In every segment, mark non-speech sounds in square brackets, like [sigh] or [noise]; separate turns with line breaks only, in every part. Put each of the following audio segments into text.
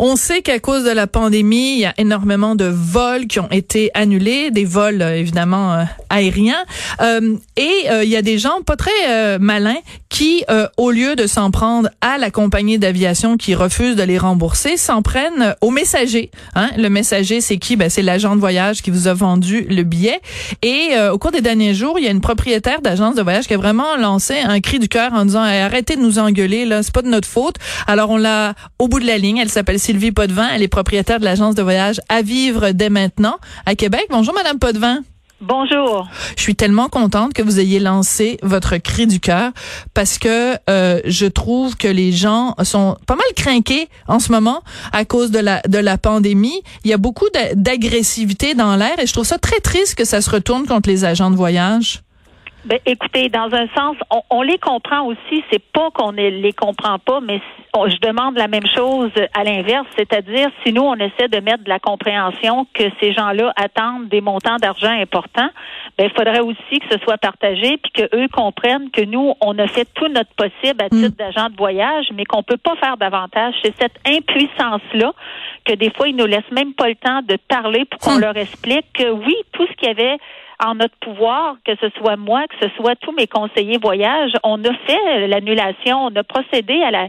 On sait qu'à cause de la pandémie, il y a énormément de vols qui ont été annulés, des vols euh, évidemment euh, aériens, euh, et il y a des gens pas très malins qui, au lieu de s'en prendre à la compagnie d'aviation qui refuse de les rembourser, s'en prennent au messager. Hein? Le messager, c'est qui? Ben c'est l'agent de voyage qui vous a vendu le billet. Et au cours des derniers jours, il y a une propriétaire d'agence de voyage qui a vraiment lancé un cri du cœur en disant arrêtez de nous engueuler là, c'est pas de notre faute. Alors on l'a au bout de la ligne. Elle s'appelle Sylvie Potvin. Elle est propriétaire de l'agence de voyage à vivre dès maintenant à Québec. Bonjour, Madame Potvin.
Bonjour.
Je suis tellement contente que vous ayez lancé votre cri du cœur parce que euh, je trouve que les gens sont pas mal craqués en ce moment à cause de la de la pandémie. Il y a beaucoup d'agressivité dans l'air et je trouve ça très triste que ça se retourne contre les agents de voyage.
Ben, écoutez, dans un sens, on, les comprend aussi. C'est pas qu'on ne les comprend pas, mais je demande la même chose à l'inverse, c'est-à-dire si nous on essaie de mettre de la compréhension que ces gens-là attendent des montants d'argent importants, ben il faudrait aussi que ce soit partagé puis que eux comprennent que nous on a fait tout notre possible à mm. titre d'agent de voyage, mais qu'on peut pas faire davantage. C'est cette impuissance-là que des fois ils nous laissent même pas le temps de parler pour qu'on mm. leur explique que oui, tout ce qu'il y avait en notre pouvoir, que ce soit moi, que ce soit tous mes conseillers voyage, on a fait l'annulation, on a procédé à la,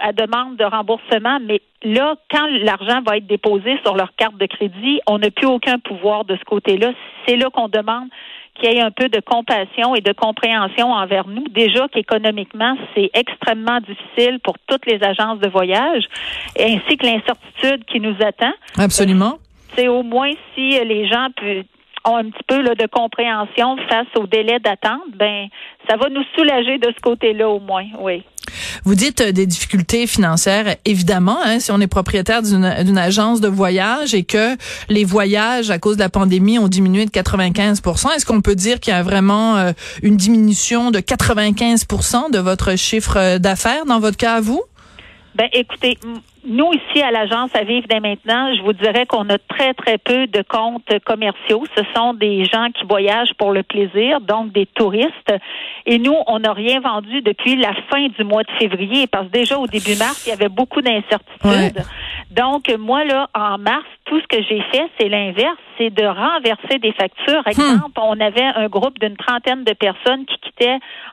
à demande de remboursement, mais là, quand l'argent va être déposé sur leur carte de crédit, on n'a plus aucun pouvoir de ce côté-là. C'est là, qu'on demande qu'il y ait un peu de compassion et de compréhension envers nous. Déjà qu'économiquement, c'est extrêmement difficile pour toutes les agences de voyage, ainsi que l'incertitude qui nous attend.
Absolument.
C'est au moins si les gens peuvent ont un petit peu là, de compréhension face au délai d'attente, ben ça va nous soulager de ce côté-là au moins, oui.
Vous dites euh, des difficultés financières, évidemment, hein, si on est propriétaire d'une agence de voyage et que les voyages à cause de la pandémie ont diminué de 95% est-ce qu'on peut dire qu'il y a vraiment euh, une diminution de 95% de votre chiffre d'affaires dans votre cas à vous?
Ben, écoutez, nous, ici, à l'agence à vivre dès maintenant, je vous dirais qu'on a très, très peu de comptes commerciaux. Ce sont des gens qui voyagent pour le plaisir, donc des touristes. Et nous, on n'a rien vendu depuis la fin du mois de février, parce que déjà au début mars, il y avait beaucoup d'incertitudes. Donc, moi, là, en mars, tout ce que j'ai fait, c'est l'inverse, c'est de renverser des factures. Hmm. Exemple, on avait un groupe d'une trentaine de personnes qui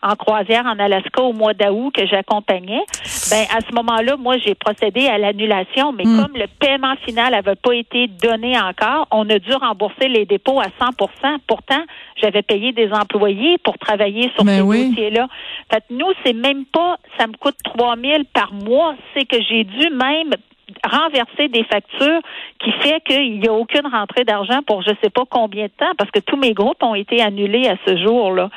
en croisière en Alaska au mois d'août que j'accompagnais. Ben, à ce moment-là, moi, j'ai procédé à l'annulation, mais hmm. comme le paiement final n'avait pas été donné encore, on a dû rembourser les dépôts à 100% Pourtant, j'avais payé des employés pour travailler sur ben ces dossiers-là. Fait nous, c'est même pas, ça me coûte 3 000 par mois, c'est que j'ai dû même renverser des factures qui fait qu'il n'y a aucune rentrée d'argent pour je sais pas combien de temps parce que tous mes groupes ont été annulés à ce jour-là.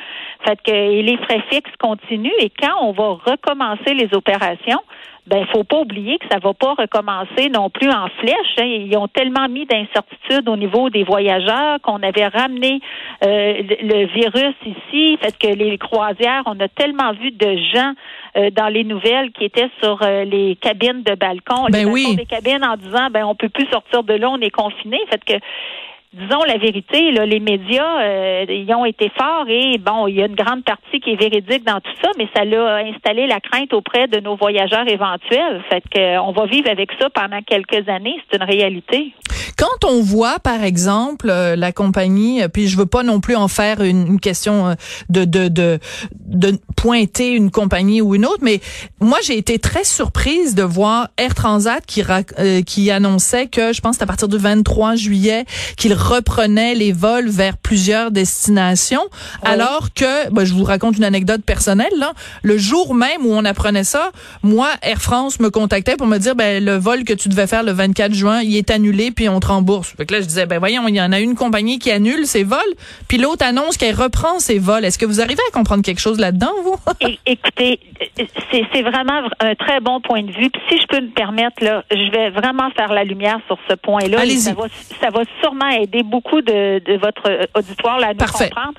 Fait que les frais fixes continuent et quand on va recommencer les opérations, ben faut pas oublier que ça va pas recommencer non plus en flèche. Hein. Ils ont tellement mis d'incertitudes au niveau des voyageurs qu'on avait ramené euh, le virus ici. Fait que les croisières, on a tellement vu de gens euh, dans les nouvelles qui étaient sur euh, les cabines de balcon,
ben
les
oui.
des cabines en disant ben on peut plus sortir de là, on est confiné. Fait que disons la vérité, là, les médias, euh, ont été forts et bon, il y a une grande partie qui est véridique dans tout ça, mais ça l'a installé la crainte auprès de nos voyageurs éventuels. Fait que, on va vivre avec ça pendant quelques années, c'est une réalité.
Quand on voit, par exemple, euh, la compagnie, euh, puis je veux pas non plus en faire une, question de, de, de, de pointer une compagnie ou une autre, mais moi j'ai été très surprise de voir Air Transat qui, qui annonçait que, je pense, à partir du 23 juillet, qu'il reprenait les vols vers plusieurs destinations, alors que, ben, je vous raconte une anecdote personnelle, là, le jour même où on apprenait ça, moi, Air France me contactait pour me dire, ben, le vol que tu devais faire le 24 juin, il est annulé, puis on te rembourse. Fait que là, je disais, ben, voyons, il y en a une compagnie qui annule ses vols, puis l'autre annonce qu'elle reprend ses vols. Est-ce que vous arrivez à comprendre quelque chose là-dedans, vous? [laughs]
écoutez, c'est vraiment un très bon point de vue. Puis si je peux me permettre, là, je vais vraiment faire la lumière sur ce point-là. Ça va, ça va sûrement aider beaucoup de, de votre auditoire là, à nous comprendre.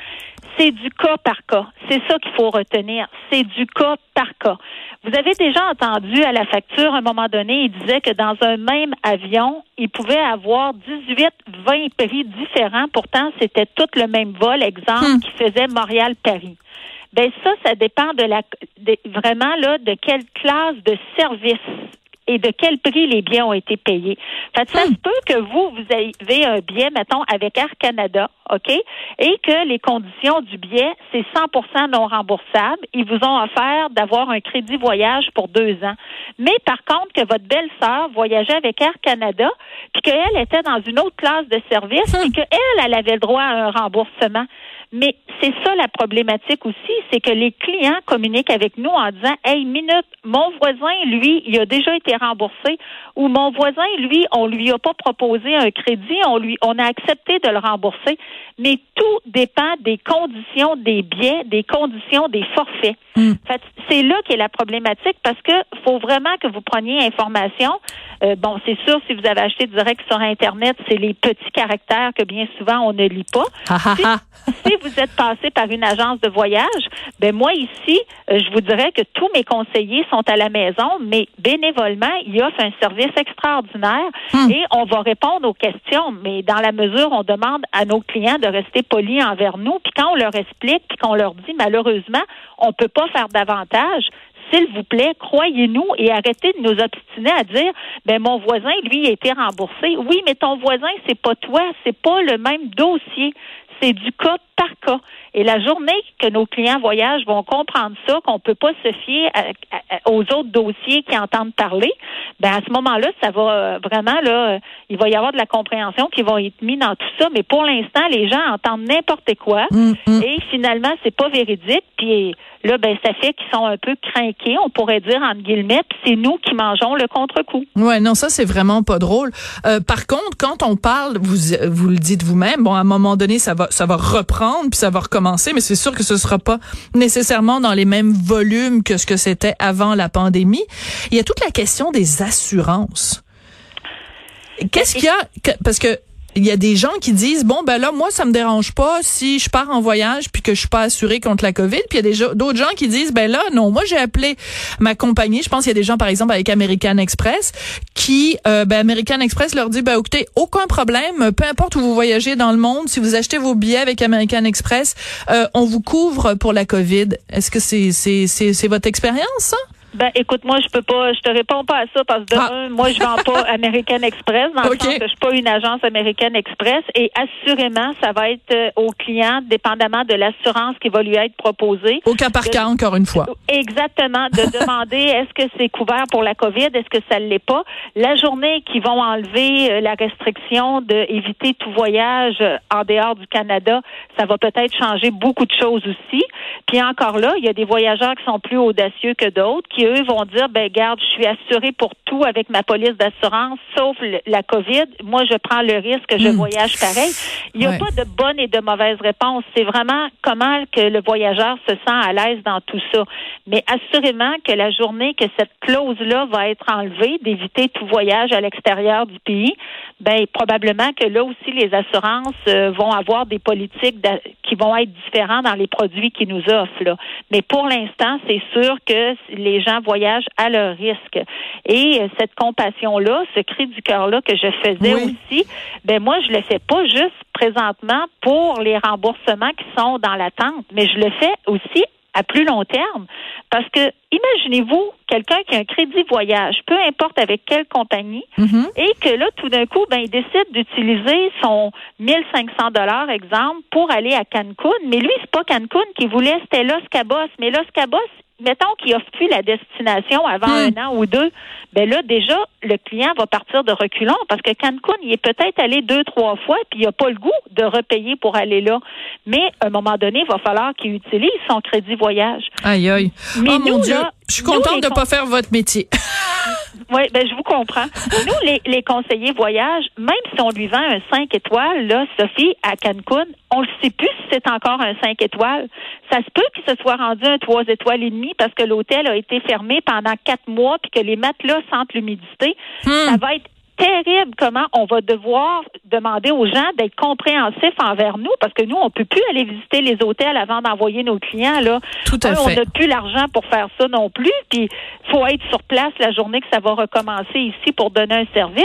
C'est du cas par cas. C'est ça qu'il faut retenir. C'est du cas par cas. Vous avez déjà entendu à la facture, à un moment donné, il disait que dans un même avion, il pouvait avoir avoir 18, 20 prix différents. Pourtant, c'était tout le même vol, exemple,
Hmm.
qui faisait Montréal-Paris. Ben ça, ça dépend de la de- vraiment là de quelle classe de service et de quel prix les billets ont été payés. Fait que ça se peut que vous, vous avez un billet, mettons, avec Air Canada, OK, et que les conditions du billet, c'est 100% non remboursable. Ils vous ont offert d'avoir un crédit voyage pour deux ans. Mais par contre, que votre belle-sœur voyageait avec Air Canada, puis qu'elle était dans une autre classe de service, et qu'elle, elle avait le droit à un remboursement. Mais c'est ça la problématique aussi, c'est que les clients communiquent avec nous en disant Hey, minute, mon voisin, lui, il a déjà été remboursé ou mon voisin, lui, on lui a pas proposé un crédit, on lui on a accepté de le rembourser. Mais tout dépend des conditions des billets, des conditions des forfaits. Fait, c'est là qu'est la problématique parce que faut vraiment que vous preniez information. Euh, bon, c'est sûr, si vous avez acheté direct sur Internet, c'est les petits caractères que bien souvent on ne lit pas. Si- si vous êtes passé par une agence de voyage, ben moi ici, euh, je vous dirais que tous mes conseillers sont à la maison, mais bénévolement, ils offrent un service extraordinaire et on va répondre aux questions. Mais dans la mesure, on demande à nos clients de rester polis envers nous. Puis quand on leur explique, puis qu'on leur dit malheureusement, on peut pas faire davantage. S'il vous plaît, croyez-nous et arrêtez de nous obstiner à dire, ben mon voisin, lui, a été remboursé. Oui, mais ton voisin, c'est pas toi, c'est pas le même dossier c'est du cas par cas. Et la journée que nos clients voyagent vont comprendre ça, qu'on peut pas se fier à- à- aux autres dossiers qui entendent parler, ben à ce moment-là, ça va euh, vraiment là, euh, il va y avoir de la compréhension qui va être mise dans tout ça. Mais pour l'instant, les gens entendent n'importe quoi
Mm, mm.
et finalement, c'est pas véridique. Puis là, ben ça fait qu'ils sont un peu craqués, on pourrait dire entre guillemets. Puis c'est nous qui mangeons le contre-coup.
Ouais, non, ça c'est vraiment pas drôle. Euh, par contre, quand on parle, vous vous le dites vous-même, bon, à un moment donné, ça va, ça va reprendre puis ça va recommencer, mais c'est sûr que ce sera pas nécessairement dans les mêmes volumes que ce que c'était avant la pandémie. Il y a toute la question des assurances. Qu'est-ce qu'il y a parce que il y a des gens qui disent bon ben là moi ça me dérange pas si je pars en voyage puis que je suis pas assuré contre la Covid. Puis il y a d'autres gens qui disent ben là non moi j'ai appelé ma compagnie. Je pense qu'il y a des gens par exemple avec American Express qui euh, ben American Express leur dit ben écoutez aucun problème. Peu importe où vous voyagez dans le monde si vous achetez vos billets avec American Express euh, on vous couvre pour la Covid. Est-ce que c'est c'est c'est c'est votre expérience ça?
Ben, écoute, moi, je peux pas, je te réponds pas à ça parce que de
Ah.
un, moi, je vends pas [laughs] American Express dans
Ok.
le sens que je suis pas une agence American Express et assurément, ça va être euh, au client, dépendamment de l'assurance qui va lui être proposée.
au cas par cas encore une fois
Exactement, de [laughs] demander est-ce que c'est couvert pour la COVID, est-ce que ça ne l'est pas? La journée qu'ils vont enlever euh, la restriction d'éviter tout voyage euh, en dehors du Canada, ça va peut-être changer beaucoup de choses aussi. Puis encore là, il y a des voyageurs qui sont plus audacieux que d'autres, qui eux vont dire, ben garde, je suis assuré pour tout avec ma police d'assurance, sauf le- la COVID. Moi, je prends le risque, je
Hmm.
voyage pareil. Il n'y a
Ouais.
pas de bonne et de mauvaise réponse. C'est vraiment comment que le voyageur se sent à l'aise dans tout ça. Mais assurément que la journée que cette clause-là va être enlevée, d'éviter tout voyage à l'extérieur du pays, ben probablement que là aussi les assurances euh, vont avoir des politiques qui vont être différentes dans les produits qu'ils nous offrent. Là. Mais pour l'instant, c'est sûr que les gens voyagent à leur risque. Et euh, cette compassion-là, ce cri du cœur-là que je faisais
Oui.
aussi, ben moi, je le fais pas juste présentement pour les remboursements qui sont dans l'attente, mais je le fais aussi à plus long terme. Parce que imaginez-vous quelqu'un qui a un crédit voyage, peu importe avec quelle compagnie,
Mhm.
et que là, tout d'un coup, ben, il décide d'utiliser son 1500 dollars, exemple, pour aller à Cancun. Mais lui, c'est pas Cancun qui voulait, c'était Los Cabos. Mais Los Cabos, mettons qu'il offre plus la destination avant
Hmm.
un an ou deux, ben là, déjà, le client va partir de reculons parce que Cancun, il est peut-être allé deux, trois fois, puis il n'a pas le goût de repayer pour aller là. Mais à un moment donné, il va falloir qu'il utilise son crédit voyage.
aïe aïe
Mais
oh mon
nous,
dieu
là,
je suis contente de
con-
pas faire votre métier [laughs]
Oui, ben je vous comprends. [laughs] Nous, les, les conseillers voyage, même si on lui vend un 5 étoiles, là, Sophie, à Cancun, on ne sait plus si c'est encore un 5 étoiles. Ça se peut qu'il se soit rendu un 3 étoiles et demi parce que l'hôtel a été fermé pendant quatre mois puis que les matelas sentent l'humidité. Ça va être terrible comment on va devoir demander aux gens d'être compréhensifs envers nous parce que nous, on peut plus aller visiter les hôtels avant d'envoyer nos clients. Là.
Tout à fait.
On n'a plus l'argent pour faire ça non plus. Puis faut être sur place la journée que ça va recommencer ici pour donner un service.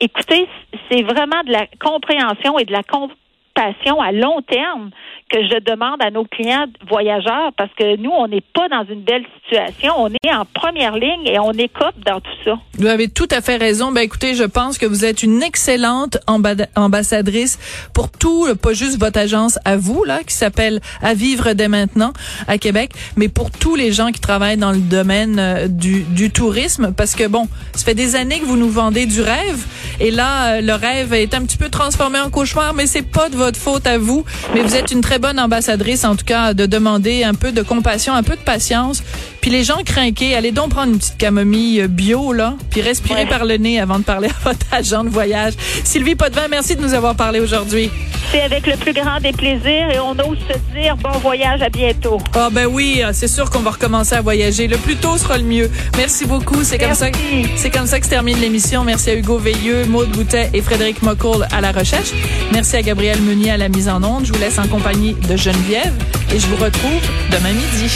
écoutez, c'est vraiment de la compréhension et de la compassion à long terme que je demande à nos clients voyageurs parce que nous, on n'est pas dans une belle situation. On est en première ligne et on écope dans tout ça.
Vous avez tout à fait raison. Ben écoutez, je pense que vous êtes une excellente ambassadrice pour tout, pas juste votre agence à vous là, qui s'appelle À vivre dès maintenant à Québec, mais pour tous les gens qui travaillent dans le domaine euh, du, du tourisme, parce que bon, ça fait des années que vous nous vendez du rêve, et là, euh, le rêve est un petit peu transformé en cauchemar, mais c'est pas de votre faute à vous. Mais vous êtes une très bonne ambassadrice, en tout cas, de demander un peu de compassion, un peu de patience. Puis les gens craqués, allez donc prendre une petite camomille bio, là, puis respirer par le nez avant de parler à votre agent de voyage. Sylvie Potvin, merci de nous avoir parlé aujourd'hui.
C'est avec le plus grand des plaisirs et on ose se dire bon voyage, à bientôt.
Ah ben oui, c'est sûr qu'on va recommencer à voyager. Le plus tôt sera le mieux. Merci beaucoup. C'est comme ça. C'est comme ça que se termine l'émission. Merci à Hugo Veilleux, Maude Boutet et Frédéric Mocoul à la recherche. Merci à Gabriel Meunier à la mise en onde. Je vous laisse en compagnie de Geneviève et je vous retrouve demain midi.